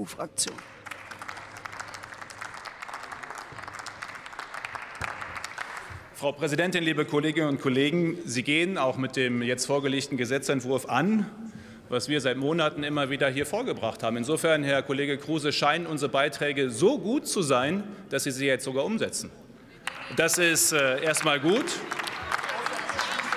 CDU-Fraktion. Frau Präsidentin, liebe Kolleginnen und Kollegen! Sie gehen auch mit dem jetzt vorgelegten Gesetzentwurf an, was wir seit Monaten immer wieder hier vorgebracht haben. Insofern, Herr Kollege Kruse, scheinen unsere Beiträge so gut zu sein, dass Sie sie jetzt sogar umsetzen. Das ist äh, erst mal gut.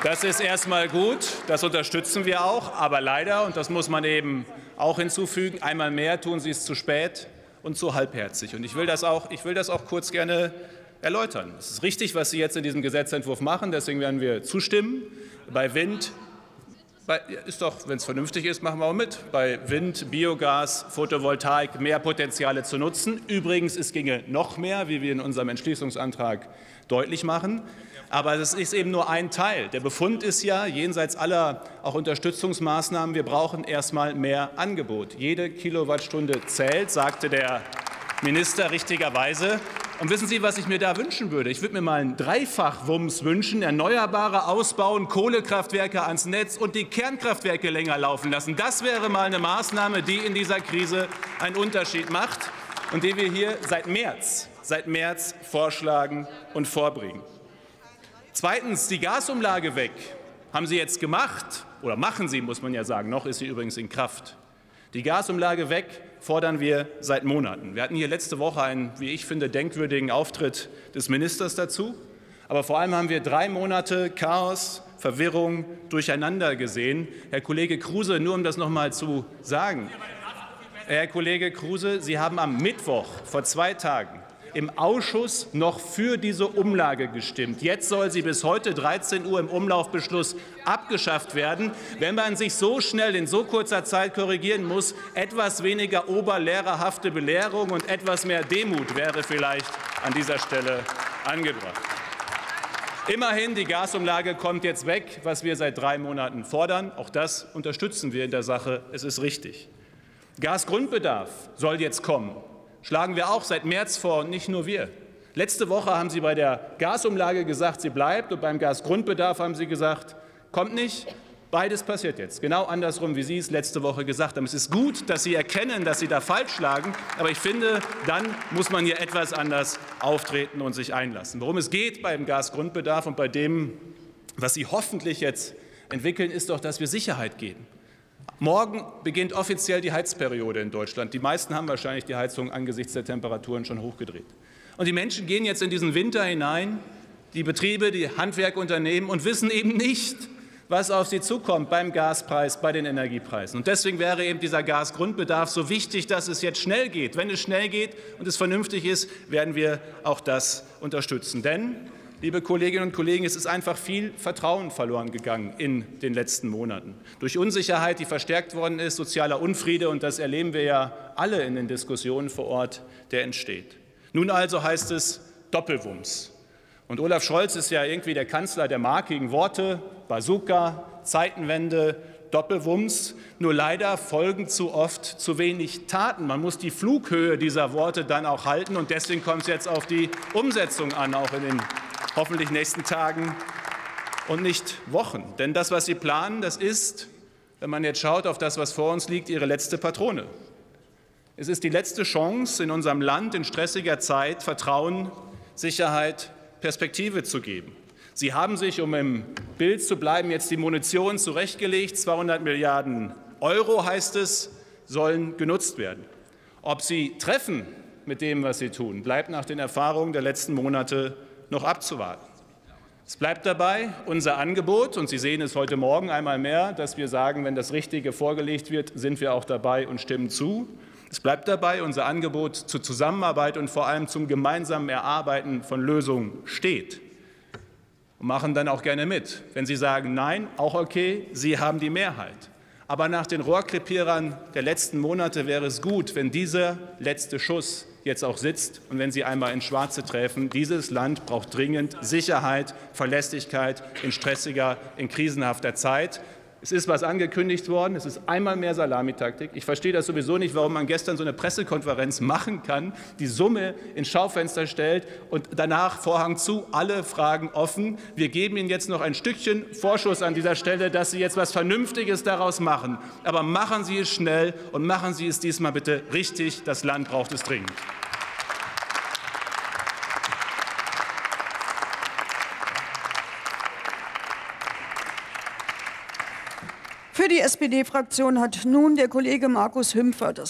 Das ist erstmal gut, das unterstützen wir auch. Aber leider, und das muss man eben auch hinzufügen, einmal mehr tun Sie es zu spät und zu halbherzig. Und ich will das auch, ich will das auch kurz gerne erläutern. Es ist richtig, was Sie jetzt in diesem Gesetzentwurf machen. Deswegen werden wir zustimmen. Bei Wind ist doch, wenn es vernünftig ist, machen wir auch mit. Bei Wind, Biogas, Photovoltaik mehr Potenziale zu nutzen. Übrigens, es ginge noch mehr, wie wir in unserem Entschließungsantrag deutlich machen. Aber das ist eben nur ein Teil. Der Befund ist ja, jenseits aller auch Unterstützungsmaßnahmen, wir brauchen erstmal mehr Angebot. Jede Kilowattstunde zählt, sagte der Minister richtigerweise. Und wissen Sie, was ich mir da wünschen würde? Ich würde mir mal einen Dreifachwumms wünschen, Erneuerbare ausbauen, Kohlekraftwerke ans Netz und die Kernkraftwerke länger laufen lassen. Das wäre mal eine Maßnahme, die in dieser Krise einen Unterschied macht und die wir hier seit März, seit März vorschlagen und vorbringen. Zweitens, die Gasumlage weg. Haben Sie jetzt gemacht oder machen Sie, muss man ja sagen, noch ist sie übrigens in Kraft. Die Gasumlage weg fordern wir seit Monaten. Wir hatten hier letzte Woche einen, wie ich finde, denkwürdigen Auftritt des Ministers dazu. Aber vor allem haben wir drei Monate Chaos, Verwirrung, Durcheinander gesehen. Herr Kollege Kruse, nur um das noch mal zu sagen. Herr Kollege Kruse, Sie haben am Mittwoch vor zwei Tagen im Ausschuss noch für diese Umlage gestimmt. Jetzt soll sie bis heute 13 Uhr im Umlaufbeschluss abgeschafft werden. Wenn man sich so schnell in so kurzer Zeit korrigieren muss, etwas weniger oberlehrerhafte Belehrung und etwas mehr Demut wäre vielleicht an dieser Stelle angebracht. Immerhin, die Gasumlage kommt jetzt weg, was wir seit drei Monaten fordern. Auch das unterstützen wir in der Sache. Es ist richtig. Gasgrundbedarf soll jetzt kommen schlagen wir auch seit März vor, und nicht nur wir. Letzte Woche haben Sie bei der Gasumlage gesagt, sie bleibt, und beim Gasgrundbedarf haben Sie gesagt, kommt nicht. Beides passiert jetzt, genau andersrum, wie Sie es letzte Woche gesagt haben. Es ist gut, dass Sie erkennen, dass Sie da falsch schlagen, aber ich finde, dann muss man hier etwas anders auftreten und sich einlassen. Worum es geht beim Gasgrundbedarf und bei dem, was Sie hoffentlich jetzt entwickeln, ist doch, dass wir Sicherheit geben. Morgen beginnt offiziell die Heizperiode in Deutschland. Die meisten haben wahrscheinlich die Heizung angesichts der Temperaturen schon hochgedreht. Und die Menschen gehen jetzt in diesen Winter hinein, die Betriebe, die Handwerkunternehmen, und wissen eben nicht, was auf sie zukommt beim Gaspreis, bei den Energiepreisen. Und deswegen wäre eben dieser Gasgrundbedarf so wichtig, dass es jetzt schnell geht. Wenn es schnell geht und es vernünftig ist, werden wir auch das unterstützen. Denn Liebe Kolleginnen und Kollegen, es ist einfach viel Vertrauen verloren gegangen in den letzten Monaten. Durch Unsicherheit, die verstärkt worden ist, sozialer Unfriede, und das erleben wir ja alle in den Diskussionen vor Ort, der entsteht. Nun also heißt es Doppelwumms. Und Olaf Scholz ist ja irgendwie der Kanzler der markigen Worte, Bazooka, Zeitenwende, Doppelwumms. Nur leider folgen zu oft zu wenig Taten. Man muss die Flughöhe dieser Worte dann auch halten. Und deswegen kommt es jetzt auf die Umsetzung an, auch in den hoffentlich nächsten Tagen und nicht Wochen. Denn das, was Sie planen, das ist, wenn man jetzt schaut auf das, was vor uns liegt, Ihre letzte Patrone. Es ist die letzte Chance in unserem Land in stressiger Zeit Vertrauen, Sicherheit, Perspektive zu geben. Sie haben sich, um im Bild zu bleiben, jetzt die Munition zurechtgelegt. 200 Milliarden Euro, heißt es, sollen genutzt werden. Ob Sie treffen mit dem, was Sie tun, bleibt nach den Erfahrungen der letzten Monate noch abzuwarten. Es bleibt dabei unser Angebot, und Sie sehen es heute Morgen einmal mehr, dass wir sagen, wenn das Richtige vorgelegt wird, sind wir auch dabei und stimmen zu. Es bleibt dabei, unser Angebot zur Zusammenarbeit und vor allem zum gemeinsamen Erarbeiten von Lösungen steht. Und machen dann auch gerne mit. Wenn Sie sagen Nein, auch okay, Sie haben die Mehrheit. Aber nach den Rohrkrepierern der letzten Monate wäre es gut, wenn dieser letzte Schuss jetzt auch sitzt und wenn Sie einmal ins Schwarze treffen. Dieses Land braucht dringend Sicherheit, Verlässlichkeit in stressiger, in krisenhafter Zeit. Es ist was angekündigt worden. Es ist einmal mehr Salamitaktik. Ich verstehe das sowieso nicht, warum man gestern so eine Pressekonferenz machen kann, die Summe ins Schaufenster stellt und danach Vorhang zu, alle Fragen offen. Wir geben Ihnen jetzt noch ein Stückchen Vorschuss an dieser Stelle, dass Sie jetzt was Vernünftiges daraus machen. Aber machen Sie es schnell und machen Sie es diesmal bitte richtig. Das Land braucht es dringend. Für die SPD-Fraktion hat nun der Kollege Markus Hümpfer das